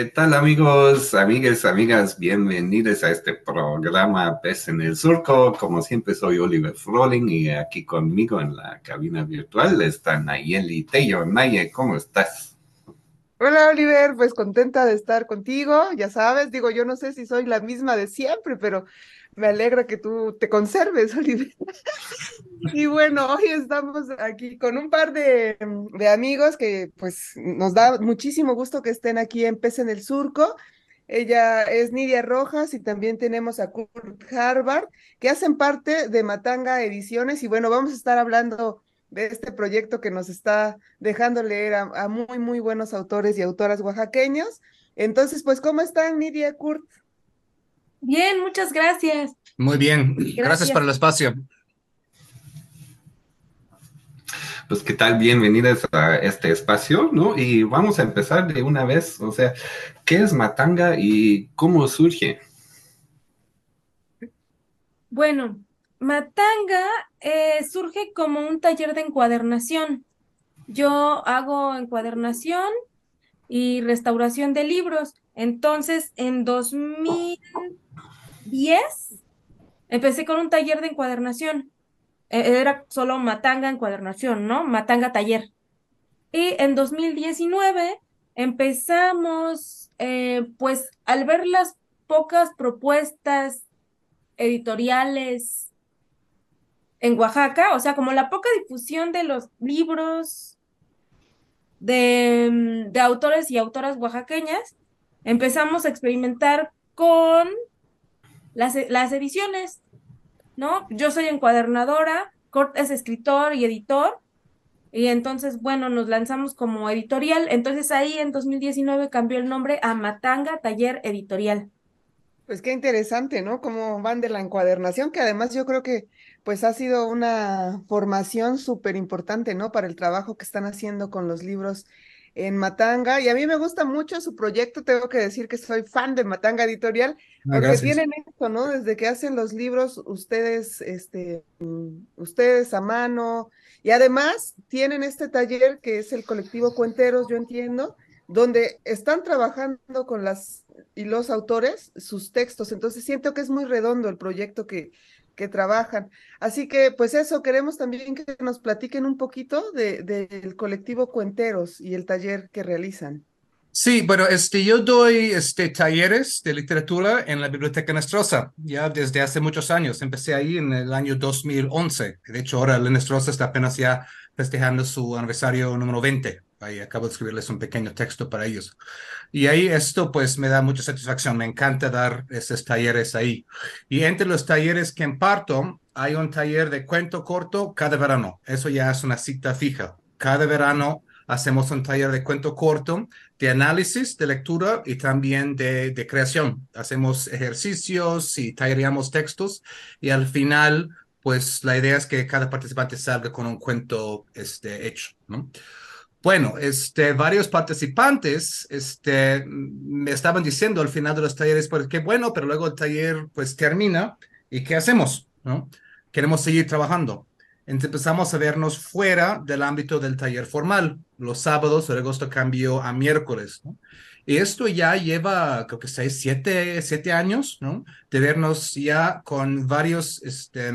¿Qué tal amigos, amigas, amigas? Bienvenidos a este programa Pez en el Surco. Como siempre soy Oliver Froling y aquí conmigo en la cabina virtual está Nayeli Tello. Naye, ¿cómo estás? Hola Oliver, pues contenta de estar contigo, ya sabes, digo, yo no sé si soy la misma de siempre, pero me alegra que tú te conserves, Oliver. y bueno, hoy estamos aquí con un par de, amigos que pues nos da muchísimo gusto que estén aquí en Pez en el Surco. Ella es Nidia Rojas y también tenemos a Kurt Harvard, que hacen parte de Matanga Ediciones. Y bueno, vamos a estar hablando de este proyecto que nos está dejando leer a, a muy, muy buenos autores y autoras oaxaqueños. Entonces, pues, ¿cómo están, Nidia, Kurt? Bien, muchas gracias. Muy bien, gracias, gracias por el espacio. Pues qué tal, bienvenidas a este espacio, ¿no? Y vamos a empezar de una vez, o sea, ¿qué es Matanga y cómo surge? Bueno, Matanga eh, surge como un taller de encuadernación. Yo hago encuadernación y restauración de libros. Entonces, en 2000 10 empecé con un taller de encuadernación. E, era solo Matanga encuadernación, ¿no? Matanga taller. Y en 2019 empezamos, eh, pues al ver las pocas propuestas editoriales en Oaxaca, o sea, como la poca difusión de los libros de, de autores y autoras oaxaqueñas, empezamos a experimentar con las, las ediciones, ¿no? Yo soy encuadernadora, Cort es escritor y editor, y entonces, bueno, nos lanzamos como editorial. Entonces ahí en 2019 cambió el nombre a Matanga Taller Editorial. Pues qué interesante, ¿no? Cómo van de la encuadernación, que además yo creo que pues ha sido una formación súper importante, ¿no? Para el trabajo que están haciendo con los libros en Matanga y a mí me gusta mucho su proyecto, tengo que decir que soy fan de Matanga Editorial, ah, porque tienen esto, ¿no? Desde que hacen los libros ustedes, este, ustedes a mano y además tienen este taller que es el colectivo Cuenteros, yo entiendo, donde están trabajando con las y los autores sus textos, entonces siento que es muy redondo el proyecto que, que trabajan. Así que, pues eso, queremos también que nos platiquen un poquito del de, colectivo Cuenteros y el taller que realizan. Sí, bueno, este, yo doy este, talleres de literatura en la Biblioteca Nestrosa ya desde hace muchos años. Empecé ahí en el año 2011. De hecho, ahora la Nestrosa está apenas ya festejando su aniversario número 20. Ahí acabo de escribirles un pequeño texto para ellos. Y ahí esto pues me da mucha satisfacción. Me encanta dar esos talleres ahí. Y entre los talleres que imparto, hay un taller de cuento corto cada verano. Eso ya es una cita fija. Cada verano hacemos un taller de cuento corto, de análisis, de lectura y también de, de creación. Hacemos ejercicios y tallereamos textos y al final, pues la idea es que cada participante salga con un cuento este, hecho, ¿no? Bueno, este, varios participantes este, me estaban diciendo al final de los talleres, pues qué bueno, pero luego el taller pues termina y ¿qué hacemos? ¿No? Queremos seguir trabajando. Entonces empezamos a vernos fuera del ámbito del taller formal. Los sábados, el agosto cambió a miércoles. ¿no? Y esto ya lleva, creo que seis, siete, siete años, ¿no? De vernos ya con varios este,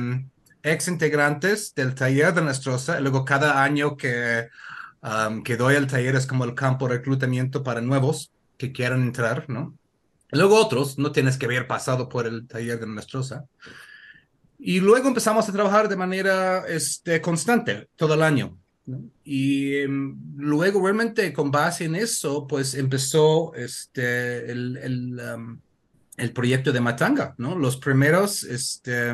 ex integrantes del taller de Nestrosa. Luego cada año que que doy al taller es como el campo de reclutamiento para nuevos que quieran entrar, ¿no? Luego otros, no tienes que haber pasado por el taller de Nestrosa. Y luego empezamos a trabajar de manera este, constante todo el año. Y um, luego realmente con base en eso, pues empezó este, el, el, el proyecto de Matanga, ¿no? Los primeros, este,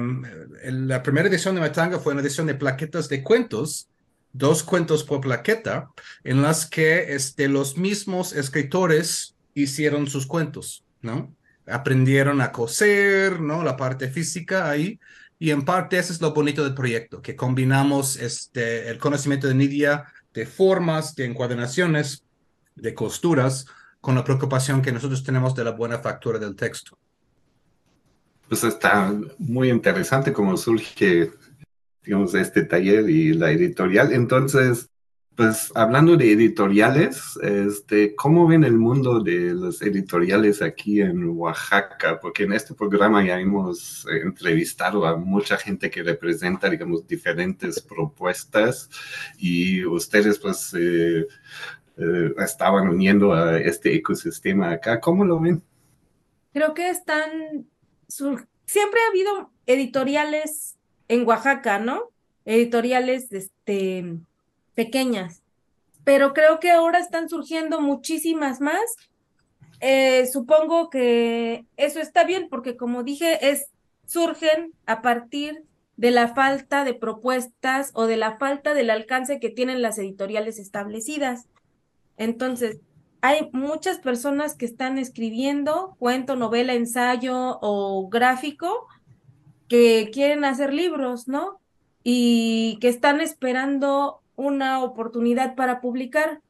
la primera edición de Matanga fue una edición de plaquetas de cuentos dos cuentos por plaqueta en las que este, los mismos escritores hicieron sus cuentos, ¿no? Aprendieron a coser, ¿no? La parte física ahí. Y en parte eso es lo bonito del proyecto, que combinamos este, el conocimiento de Nidia de formas, de encuadernaciones, de costuras, con la preocupación que nosotros tenemos de la buena factura del texto. Pues está muy interesante cómo surge, digamos, este taller y la editorial. Entonces, pues hablando de editoriales, este, ¿cómo ven el mundo de los editoriales aquí en Oaxaca? Porque en este programa ya hemos entrevistado a mucha gente que representa, digamos, diferentes propuestas y ustedes pues eh, eh, estaban uniendo a este ecosistema acá. ¿Cómo lo ven? Creo que están, siempre ha habido editoriales en Oaxaca, ¿no? Editoriales, este pequeñas, pero creo que ahora están surgiendo muchísimas más. Eh, supongo que eso está bien porque como dije, es, surgen a partir de la falta de propuestas o de la falta del alcance que tienen las editoriales establecidas. Entonces, hay muchas personas que están escribiendo cuento, novela, ensayo o gráfico que quieren hacer libros, ¿no? Y que están esperando una oportunidad para publicar.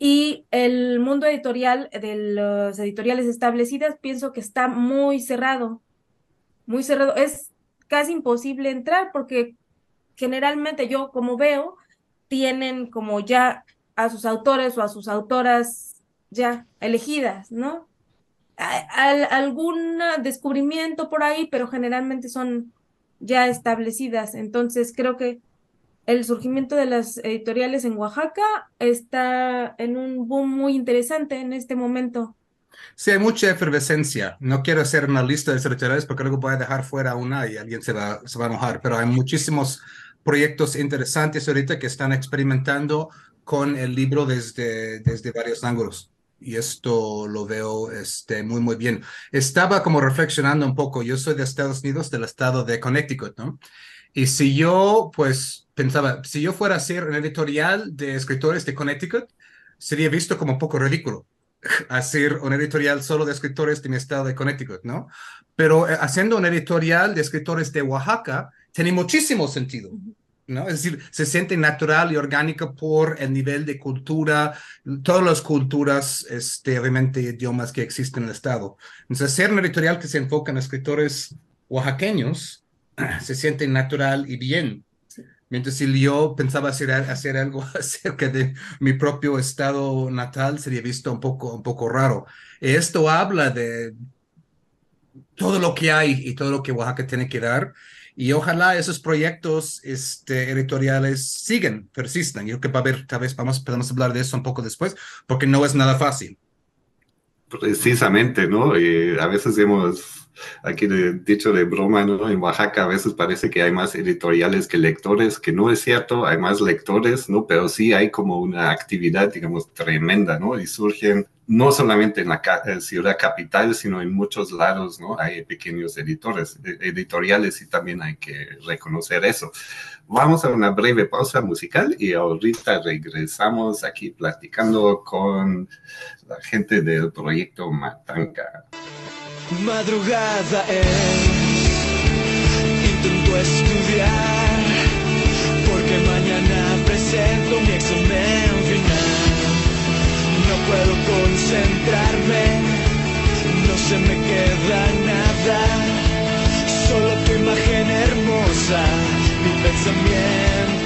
Y el mundo editorial de las editoriales establecidas pienso que está muy cerrado, muy cerrado. Es casi imposible entrar porque generalmente yo como veo, tienen como ya a sus autores o a sus autoras ya elegidas, ¿no? Algún descubrimiento por ahí, pero generalmente son ya establecidas. Entonces creo que el surgimiento de las editoriales en Oaxaca está en un boom muy interesante en este momento. Sí, hay mucha efervescencia. No quiero hacer una lista de editoriales porque luego voy a dejar fuera una y alguien se va, se va a enojar, pero hay muchísimos proyectos interesantes ahorita que están experimentando con el libro desde, desde varios ángulos. Y esto lo veo este, muy, muy bien. Estaba como reflexionando un poco. Yo soy de Estados Unidos, del estado de Connecticut, ¿no? Y si yo, pues, pensaba, si yo fuera a hacer un editorial de escritores de Connecticut, sería visto como un poco ridículo hacer un editorial solo de escritores de mi estado de Connecticut, ¿no? Pero eh, haciendo un editorial de escritores de Oaxaca, tiene muchísimo sentido. ¿No? Es decir, se siente natural y orgánico por el nivel de cultura, todas las culturas, este, obviamente, idiomas que existen en el Estado. Entonces, hacer un editorial que se enfoca en escritores oaxaqueños se siente natural y bien. Mientras si yo pensaba hacer, hacer algo acerca de mi propio estado natal, sería visto un poco, un poco raro. Esto habla de todo lo que hay y todo lo que Oaxaca tiene que dar. Y ojalá esos proyectos este, editoriales sigan, persistan. Yo creo que va a haber, tal vez vamos, podemos hablar de eso un poco después, porque no es nada fácil. Precisamente, ¿no? Y a veces hemos aquí de, dicho de broma, ¿no? En Oaxaca a veces parece que hay más editoriales que lectores, que no es cierto, hay más lectores, ¿no? Pero sí hay como una actividad, digamos, tremenda, ¿no? Y surgen no solamente en la ciudad capital, sino en muchos lados, ¿no? Hay pequeños editores, e, editoriales y también hay que reconocer eso. Vamos a una breve pausa musical y ahorita regresamos aquí platicando con la gente del proyecto Matanga. Madrugada es, intento estudiar, porque mañana presento mi examen puedo concentrarme, no se me queda nada, solo tu imagen hermosa, mi pensamiento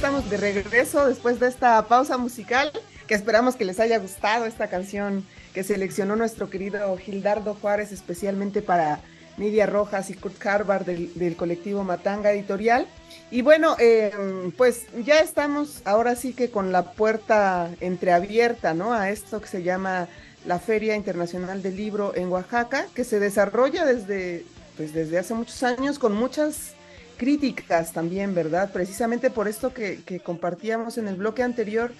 estamos de regreso después de esta pausa musical, que esperamos que les haya gustado esta canción que seleccionó nuestro querido Gildardo Juárez especialmente para Nidia Rojas y Kurt Harvard del, colectivo Matanga Editorial. Y bueno, eh, pues ya estamos ahora sí que con la puerta entreabierta, ¿no? A esto que se llama la Feria Internacional del Libro en Oaxaca, que se desarrolla desde, pues desde hace muchos años con muchas críticas también, ¿verdad? Precisamente por esto que, compartíamos en el bloque anterior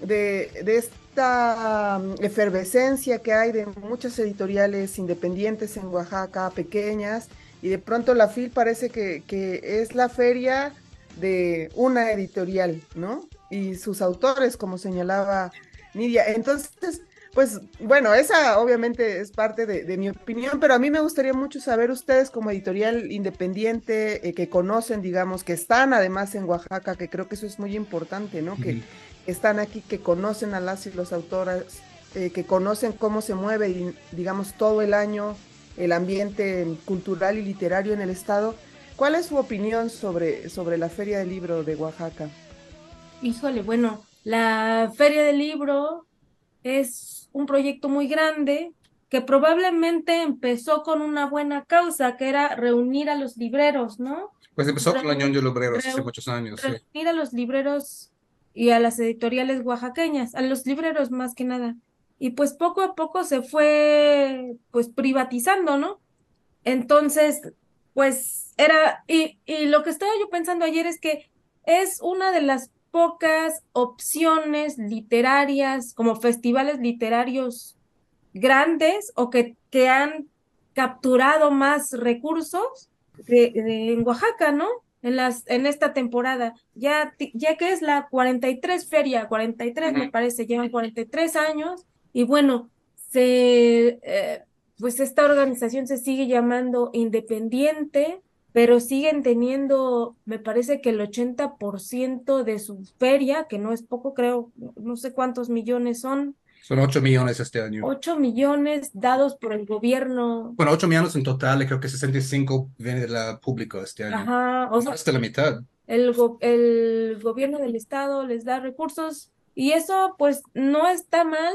de, de esta um, efervescencia que hay de muchas editoriales independientes en Oaxaca, pequeñas, y de pronto la FIL parece que, que es la feria de una editorial, ¿no? Y sus autores, como señalaba Nidia. Entonces, pues bueno, esa obviamente es parte de, de, mi opinión, pero a mí me gustaría mucho saber ustedes como editorial independiente eh, que conocen, digamos, que están además en Oaxaca, que creo que eso es muy importante, ¿no? Uh -huh. Que están aquí, que conocen a las y los autores, eh, que conocen cómo se mueve, y, digamos, todo el año el ambiente cultural y literario en el estado. ¿Cuál es su opinión sobre, sobre la Feria del Libro de Oaxaca? Híjole, bueno, la Feria del Libro es un proyecto muy grande que probablemente empezó con una buena causa, que era reunir a los libreros, ¿no? Pues empezó Re con la Unión de Libreros hace muchos años. Reunir sí. a los libreros y a las editoriales oaxaqueñas, a los libreros más que nada. Y pues poco a poco se fue pues privatizando, ¿no? Entonces, pues era, y, y lo que estaba yo pensando ayer es que es una de las pocas opciones literarias, como festivales literarios grandes o que, que han capturado más recursos de, de, en Oaxaca, ¿no? En, las, en esta temporada, ya, ya que es la 43 feria, 43 uh -huh. me parece, llevan 43 años, y bueno, se, eh, pues esta organización se sigue llamando independiente, pero siguen teniendo, me parece que el 80% de su feria, que no es poco, creo, no sé cuántos millones son. Son 8 millones este año. 8 millones dados por el gobierno. Bueno, 8 millones en total, creo que 65 viene de la público este año. Ajá, o sea, Hasta la mitad. El, go el gobierno del estado les da recursos y eso pues no está mal,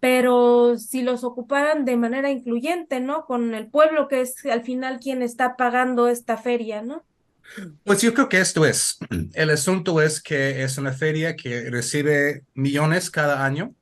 pero si los ocuparan de manera incluyente, ¿no? Con el pueblo que es al final quien está pagando esta feria, ¿no? Pues yo creo que esto es. El asunto es que es una feria que recibe millones cada año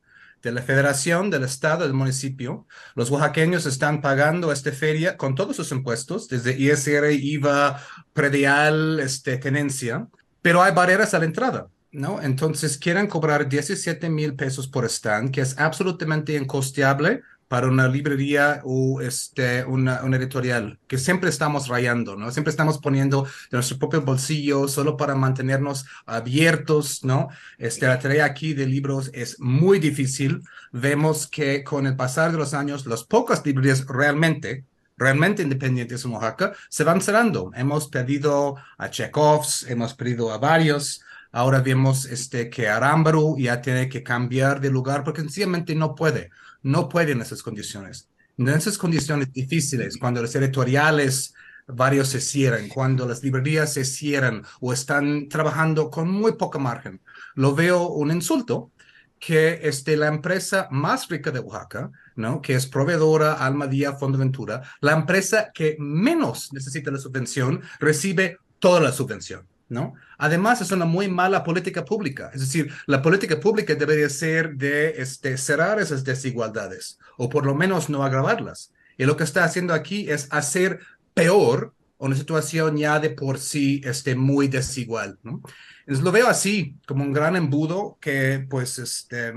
de la federación, del estado, del municipio. Los oaxaqueños están pagando esta feria con todos sus impuestos, desde ISR, IVA, predial, este, tenencia, pero hay barreras a la entrada. ¿No? Entonces quieren cobrar 17 mil pesos por stand, que es absolutamente incosteable para una librería o este, una, una, editorial, que siempre estamos rayando, ¿no? Siempre estamos poniendo de nuestro propio bolsillo solo para mantenernos abiertos, ¿no? Este, la tarea aquí de libros es muy difícil. Vemos que con el pasar de los años, las pocas librerías realmente realmente independientes en Oaxaca se van cerrando. Hemos pedido a Chekhovs, hemos pedido a varios, Ahora vemos este, que Arámbaro ya tiene que cambiar de lugar porque sencillamente no puede, no puede en esas condiciones. En esas condiciones difíciles, cuando los editoriales varios se cierran, cuando las librerías se cierran o están trabajando con muy poca margen, lo veo un insulto que este, la empresa más rica de Oaxaca, ¿no? que es proveedora Almadía Fondo Ventura, la empresa que menos necesita la subvención, recibe toda la subvención. ¿No? Además, es una muy mala política pública. Es decir, la política pública debería ser de este, cerrar esas desigualdades o por lo menos no agravarlas. Y lo que está haciendo aquí es hacer peor una situación ya de por sí este, muy desigual. ¿no? Entonces, lo veo así, como un gran embudo que pues este,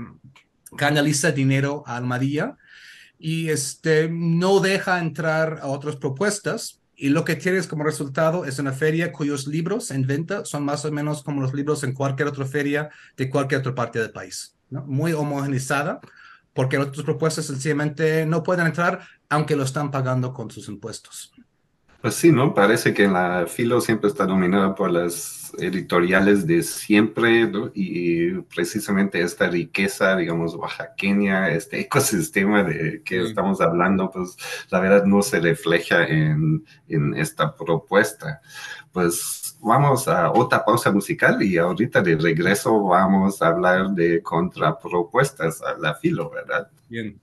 canaliza dinero a Almadía y este, no deja entrar a otras propuestas y lo que tienes como resultado es una feria cuyos libros en venta son más o menos como los libros en cualquier otra feria de cualquier otra parte del país. muy homogenizada, porque otras propuestas sencillamente no pueden entrar aunque lo están pagando con sus impuestos. Pues sí, ¿no? Parece que la filo siempre está dominada por las editoriales de siempre, ¿no? Y precisamente esta riqueza, digamos, oaxaqueña, este ecosistema de que estamos hablando, pues la verdad no se refleja en, en esta propuesta. Pues vamos a otra pausa musical y ahorita de regreso vamos a hablar de contrapropuestas a la filo, ¿verdad? Bien.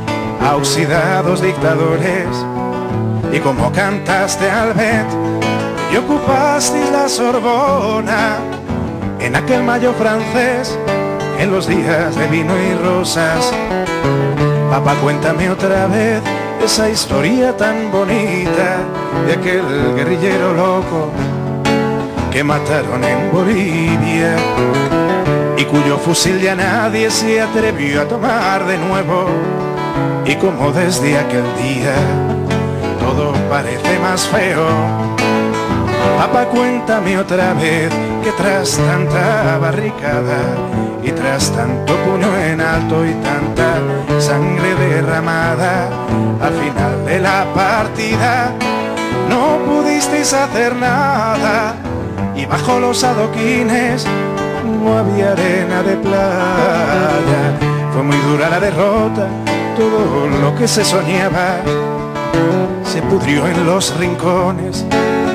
a dictadores y como cantaste al Bet y ocupaste la Sorbona en aquel mayo francés en los días de vino y rosas. Papá, cuéntame otra vez esa historia tan bonita de aquel guerrillero loco que mataron en Bolivia y cuyo fusil ya nadie se atrevió a tomar de nuevo y como desde aquel día todo parece más feo. Papá, cuéntame otra vez que tras tanta barricada y tras tanto puño en alto y tanta sangre derramada, al final de la partida no pudisteis hacer nada y bajo los adoquines no había arena de playa. Fue muy dura la derrota todo lo que se soñaba. Se pudrió en los rincones,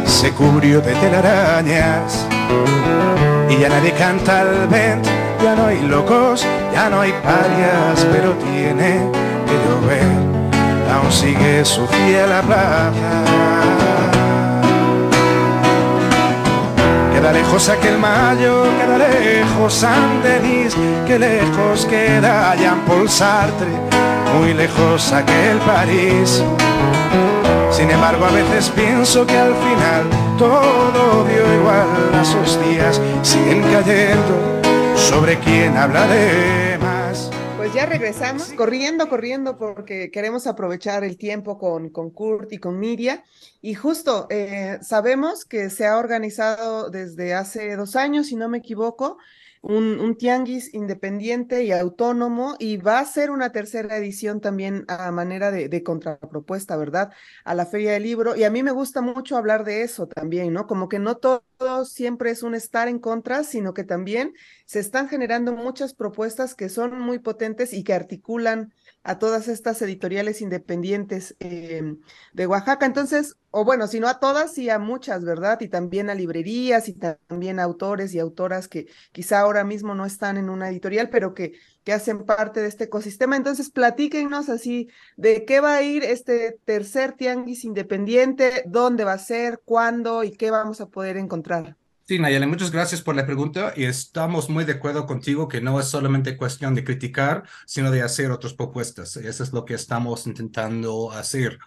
se cubrió de telarañas. Y ya nadie canta al vent, ya no hay locos, ya no hay parias, pero tiene que llover, aún sigue su fiel la plaza. Queda lejos aquel mayo, queda lejos San Denis, que lejos queda Jean Paul Sartre muy lejos aquel París. Sin embargo, a veces pienso que al final todo dio igual, las hostias siguen cayendo sobre quien habla de más. Pues ya regresamos, corriendo, corriendo, porque queremos aprovechar el tiempo con, con Kurt y con Miria. Y justo eh, sabemos que se ha organizado desde hace dos años, si no me equivoco, un, tianguis independiente y autónomo y va a ser una tercera edición también a manera de, contrapropuesta, ¿verdad? A la Feria del Libro. Y a mí me gusta mucho hablar de eso también, ¿no? Como que no todo siempre es un estar en contra, sino que también se están generando muchas propuestas que son muy potentes y que articulan a todas estas editoriales independientes em, de Oaxaca. Entonces, o bueno, si no a todas, sí a muchas, ¿verdad? Y también a librerías y también a autores y autoras que quizá ahora mismo no están en una editorial, pero que, que hacen parte de este ecosistema. Entonces, platíquenos así de qué va a ir este tercer tianguis independiente, dónde va a ser, cuándo y qué vamos a poder encontrar. Sí, Nayeli, muchas gracias por la pregunta y estamos muy de acuerdo contigo que no es solamente cuestión de criticar, sino de hacer otras propuestas. Eso es lo que estamos intentando hacer.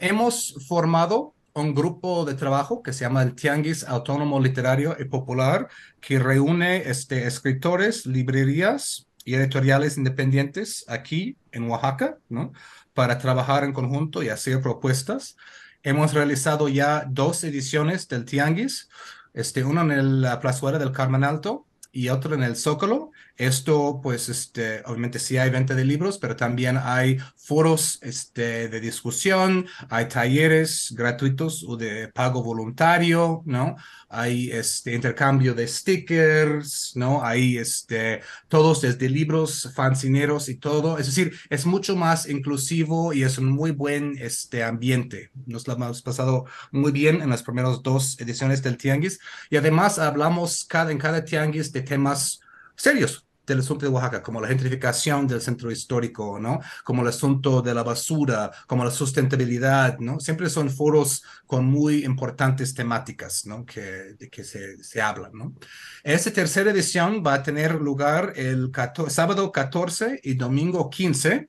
hemos formado un grupo de trabajo que se llama el Tianguis Autónomo Literario y Popular, que reúne este, escritores, librerías y editoriales independientes aquí en Oaxaca, ¿no? Para trabajar en conjunto y hacer propuestas. Hemos realizado ya dos ediciones del Tianguis este, uno en la plazuela del Carmen Alto y otro en el Zócalo. Esto, pues, este, obviamente sí hay venta de libros, pero también hay foros este, de discusión, hay talleres gratuitos o de pago voluntario, ¿no? Hay este intercambio de stickers, ¿no? Hay este, todos desde libros, fancineros y todo. Es decir, es mucho más inclusivo y es un muy buen este, ambiente. Nos lo hemos pasado muy bien en las primeras dos ediciones del Tianguis y además hablamos cada, en cada Tianguis de temas serios del asunto de Oaxaca, como la gentrificación del centro histórico, ¿no? Como el asunto de la basura, como la sustentabilidad, ¿no? Siempre son foros con muy importantes temáticas, ¿no? Que, que se, se hablan, ¿no? Esta tercera edición va a tener lugar el sábado 14 y domingo 15,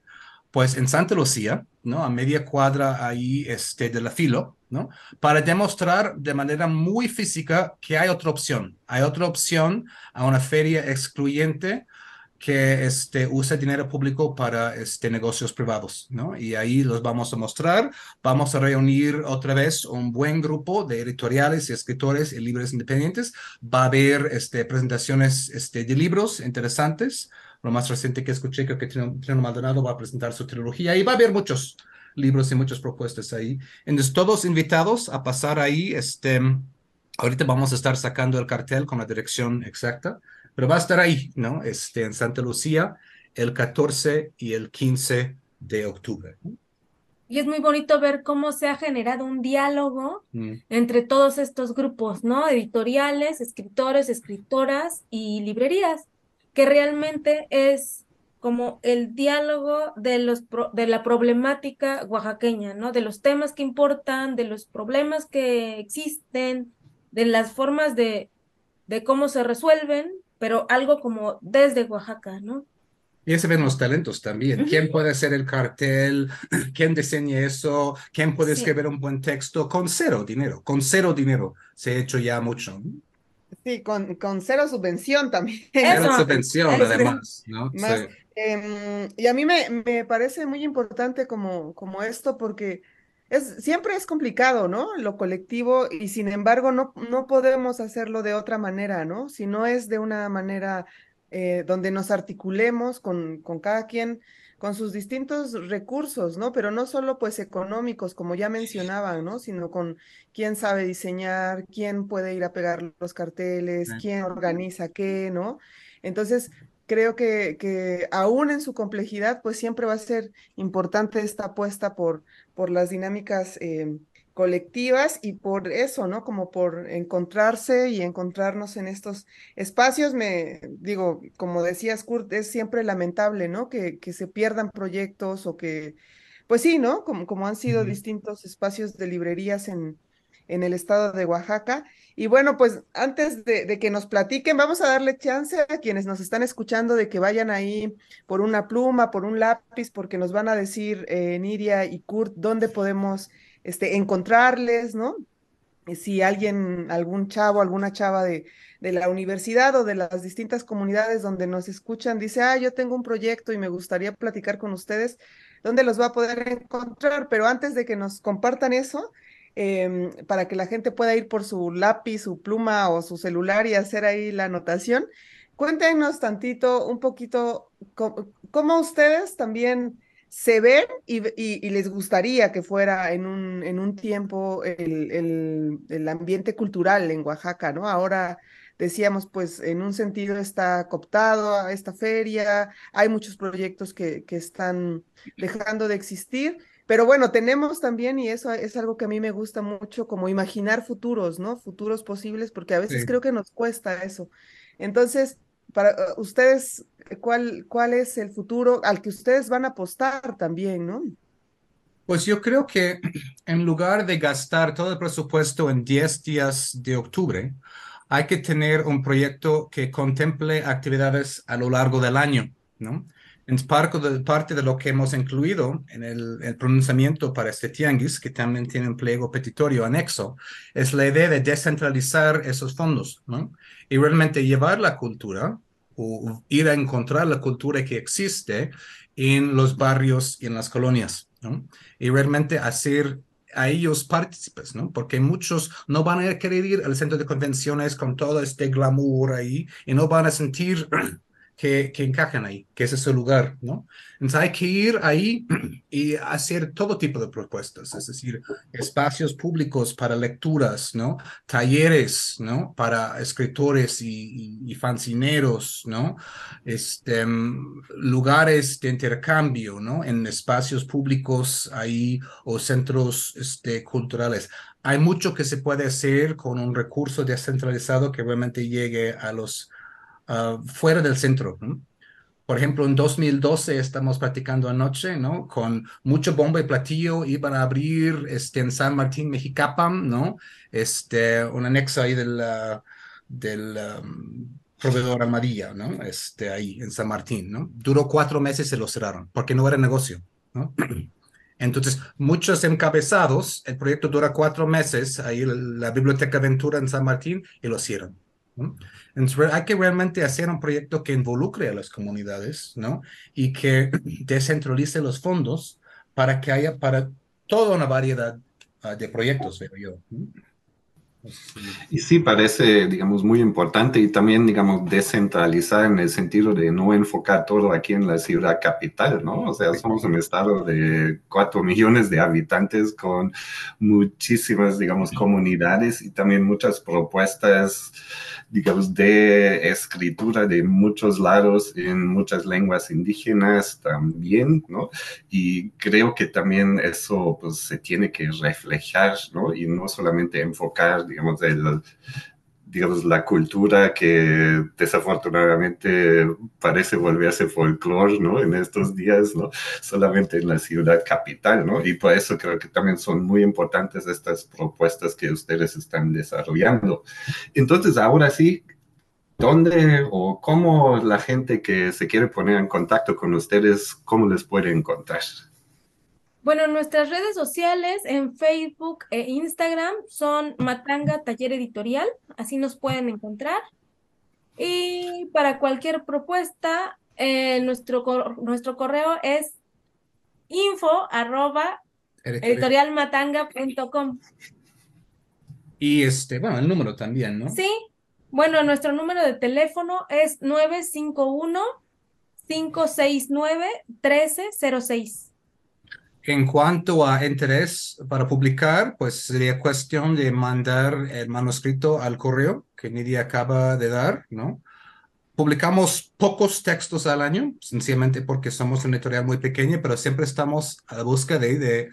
pues en Santa Lucía, ¿no? A media cuadra ahí este, de la filo, Para demostrar de manera muy física que hay otra opción. Hay otra opción a una feria excluyente que este, usa dinero público para este, negocios privados, ¿no? Y ahí los vamos a mostrar. Vamos a reunir otra vez un buen grupo de editoriales y escritores y libros independientes. Va a haber este, presentaciones este, de libros interesantes. Lo más reciente que escuché, creo que Trino Maldonado va a presentar su trilogía y va a haber muchos libros y muchas propuestas ahí. Entonces, todos invitados a pasar ahí. Este, ahorita vamos a estar sacando el cartel con la dirección exacta, pero va a estar ahí, ¿no? Este, en Santa Lucía, el 14 y el 15 de octubre. Y es muy bonito ver cómo se ha generado un diálogo Mm. entre todos estos grupos, ¿no? Editoriales, escritores, escritoras y librerías, que realmente es como el diálogo de los pro- de la problemática oaxaqueña, ¿no? De los temas que importan, de los problemas que existen, de las formas de, de cómo se resuelven, pero algo como desde Oaxaca, ¿no? Y ahí se ven los talentos también. ¿Quién puede hacer el cartel? ¿Quién diseña eso? ¿Quién puede Sí. escribir un buen texto? Con cero dinero, con cero dinero. Se ha hecho ya mucho. Sí, con, con cero subvención también. Cero Eso. subvención, Eso. además, ¿no? Más, Sí. Em, y a mí me, me parece muy importante como, como esto porque es, siempre es complicado, ¿no? Lo colectivo y sin embargo no, no podemos hacerlo de otra manera, ¿no? Si no es de una manera eh, donde nos articulemos con, con cada quien, con sus distintos recursos, ¿no? Pero no solo pues económicos, como ya mencionaban, ¿no? Sino con quién sabe diseñar, quién puede ir a pegar los carteles, quién organiza qué, ¿no? Entonces, creo que, que aún en su complejidad, pues siempre va a ser importante esta apuesta por, por las dinámicas eh, colectivas y por eso, ¿no? Como por encontrarse y encontrarnos en estos espacios. Me digo, como decías, Kurt, es siempre lamentable, ¿no? Que, que se pierdan proyectos o que, pues sí, ¿no? Como, como han sido distintos espacios de librerías en, en el estado de Oaxaca. Y bueno, pues antes de, de que nos platiquen, vamos a darle chance a quienes nos están escuchando de que vayan ahí por una pluma, por un lápiz, porque nos van a decir eh, Nidia y Kurt dónde podemos este, encontrarles, ¿no? Si alguien, algún chavo, alguna chava de, la universidad o de las distintas comunidades donde nos escuchan dice, ah, yo tengo un proyecto y me gustaría platicar con ustedes, ¿dónde los va a poder encontrar? Pero antes de que nos compartan eso, em, para que la gente pueda ir por su lápiz, su pluma o su celular y hacer ahí la anotación. Cuéntenos tantito, un poquito, cómo ustedes también se ven y, y- y les gustaría que fuera en un, en un tiempo el, el- el ambiente cultural en Oaxaca, ¿no? Ahora decíamos, pues en un sentido está cooptado a esta feria, hay muchos proyectos que, que están dejando de existir. Pero bueno, tenemos también, y eso es algo que a mí me gusta mucho, como imaginar futuros, ¿no? Futuros posibles, porque a veces Sí. creo que nos cuesta eso. Entonces, para uh, ustedes, ¿cuál, cuál es el futuro al que ustedes van a apostar también, ¿no? Pues yo creo que en lugar de gastar todo el presupuesto en 10 días de octubre, hay que tener un proyecto que contemple actividades a lo largo del año, ¿no? En parte de lo que hemos incluido en el, el pronunciamiento para este tianguis, que también tiene un pliego petitorio anexo, es la idea de descentralizar esos fondos, ¿no? Y realmente llevar la cultura o ir a encontrar la cultura que existe en los barrios y en las colonias. Y realmente hacer a ellos partícipes. Porque muchos no van a querer ir al centro de convenciones con todo este glamour ahí y no van a sentir que, que encajan ahí, que ese es su lugar, ¿no? Entonces hay que ir ahí y hacer todo tipo de propuestas, es decir, espacios públicos para lecturas, ¿no? Talleres, ¿no? Para escritores y, y, y fancineros, ¿no? Este, mm, lugares de intercambio, ¿no? En espacios públicos ahí o centros este, culturales. Hay mucho que se puede hacer con un recurso descentralizado que realmente llegue a los ah, fuera del centro. ¿no? Por ejemplo, en 2012 estamos practicando anoche, ¿no? Con mucho bomba y platillo iban a abrir este, en San Martín, Mexicapam, ¿no? Este, un anexo ahí del, ah, del um, proveedor Amarilla, ¿no? Este, ahí en San Martín, ¿no? Duró cuatro meses y se lo cerraron porque no era negocio, ¿no? Entonces, muchos encabezados, el proyecto dura cuatro meses, ahí la, la Biblioteca Ventura en San Martín, y lo cierran. Entonces, hay que realmente hacer un proyecto que involucre a las comunidades, ¿no? Y que descentralice los fondos para que haya para toda una variedad uh, de proyectos, veo yo. Y sí, parece, digamos, muy importante y también, digamos, descentralizar en el sentido de no enfocar todo aquí en la ciudad capital, ¿no? O sea, somos un estado de cuatro millones de habitantes con muchísimas, digamos, comunidades y también muchas propuestas, digamos, de escritura de muchos lados en muchas lenguas indígenas también, ¿no? Y creo que también eso, pues, se tiene que reflejar, ¿no? Y no solamente enfocar, digamos, la cultura que desafortunadamente parece volverse folclore, ¿no? En estos días, ¿no? Solamente en la ciudad capital, ¿no? Y por eso creo que también son muy importantes estas propuestas que ustedes están desarrollando. Entonces, ahora sí, ¿dónde o cómo la gente que se quiere poner en contacto con ustedes, cómo les puede encontrar? Bueno, nuestras redes sociales en Facebook e Instagram son Matanga Taller Editorial, así nos pueden encontrar. Y para cualquier propuesta, eh, nuestro, cor nuestro correo es info arroba editorialmatanga.com. Y este, bueno, el número también, ¿no? Sí, bueno, nuestro número de teléfono es 951 569 1306. En cuanto a interés para publicar, pues sería cuestión de mandar el manuscrito al correo que Nidia acaba de dar, ¿no? Publicamos pocos textos al año, sencillamente porque somos una editorial muy pequeña, pero siempre estamos a la búsqueda de, de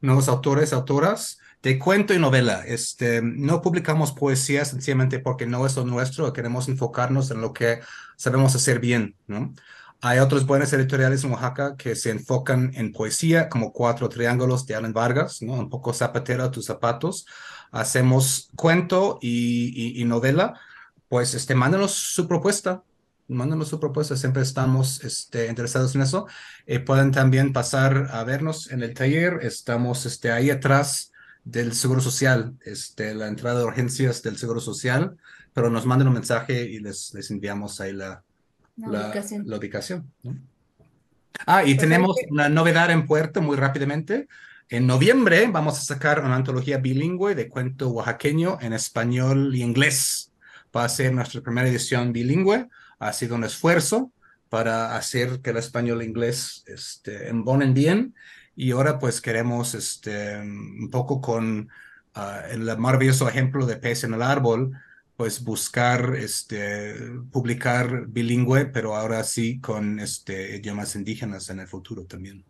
nuevos autores, autoras, de cuento y novela. Este, no publicamos poesía sencillamente porque no es lo nuestro, queremos enfocarnos en lo que sabemos hacer bien, ¿no? Hay otros buenos editoriales en Oaxaca que se enfocan en poesía, como Cuatro Triángulos de Alan Vargas, ¿no? Un poco zapatero a tus zapatos. Hacemos cuento y, novela. Pues, este, mándanos su propuesta. Mándanos su propuesta. Siempre estamos este, interesados en eso. Eh, pueden también pasar a vernos en el taller. Estamos este, ahí atrás del Seguro Social, este, la entrada de urgencias del Seguro Social, pero nos manden un mensaje y les, les enviamos ahí la, La la, ubicación. la ubicación, ¿no? Ah, y tenemos una novedad en puerto muy rápidamente. En noviembre vamos a sacar una antología bilingüe de cuento oaxaqueño en español y inglés. Va a ser nuestra primera edición bilingüe. Ha sido un esfuerzo para hacer que el español e inglés este, embonen bien. Y ahora pues queremos este, un poco con ah, el maravilloso ejemplo de pez en el árbol, pues buscar este publicar bilingüe, pero ahora sí con este idiomas indígenas en el futuro también.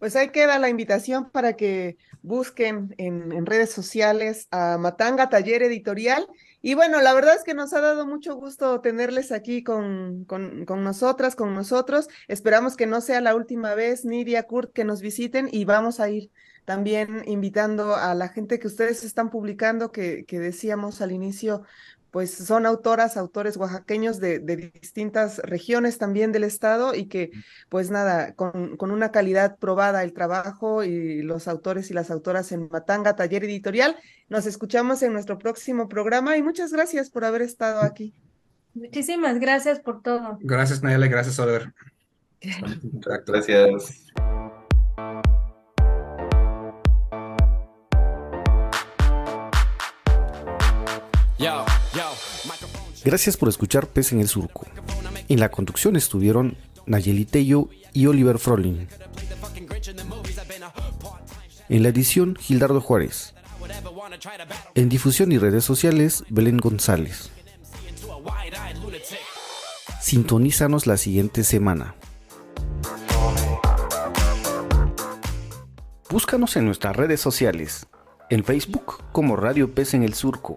Pues ahí queda la invitación para que busquen en, redes sociales a Matanga Taller Editorial. Y bueno, la verdad es que nos ha dado mucho gusto tenerles aquí con, con, con nosotras, con nosotros. Esperamos que no sea la última vez, Nidia, Kurt, que nos visiten y vamos a ir también invitando a la gente que ustedes están publicando, que, que decíamos al inicio, pues son autoras, autores oaxaqueños de, de, distintas regiones también del estado y que pues nada, con, con, una calidad probada el trabajo y los autores y las autoras en Matanga Taller Editorial. Nos escuchamos en nuestro próximo programa y muchas gracias por haber estado aquí. Muchísimas gracias por todo. Gracias Nayeli, gracias Oliver. Gracias. Gracias por escuchar Pez en el Surco. En la conducción estuvieron Nayeli Tello y Oliver Frolin. En la edición, Gildardo Juárez. En difusión y redes sociales, Belén González. Sintonízanos la siguiente semana. Búscanos en nuestras redes sociales. En Facebook como Radio Pez en el Surco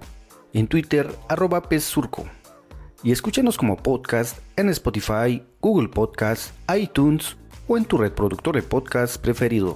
en Twitter arroba Surco y escúchanos como podcast en Spotify, Google Podcast, iTunes o en tu reproductor de podcast preferido.